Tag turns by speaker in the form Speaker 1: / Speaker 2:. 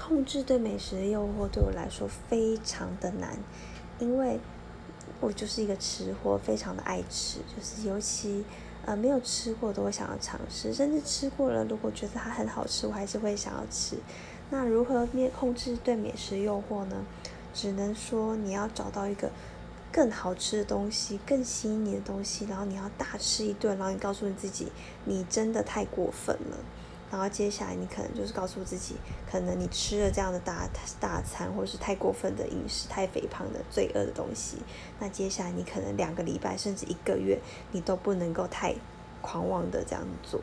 Speaker 1: 控制对美食的诱惑对我来说非常的难，因为我就是一个吃货，非常的爱吃，就是尤其呃没有吃过都会想要尝试，甚至吃过了，如果觉得它很好吃，我还是会想要吃。那如何面控制对美食诱惑呢？只能说你要找到一个更好吃的东西，更吸引你的东西，然后你要大吃一顿，然后你告诉你自己，你真的太过分了。然后接下来你可能就是告诉自己，可能你吃了这样的大大餐，或者是太过分的饮食、太肥胖的罪恶的东西。那接下来你可能两个礼拜甚至一个月，你都不能够太狂妄的这样做。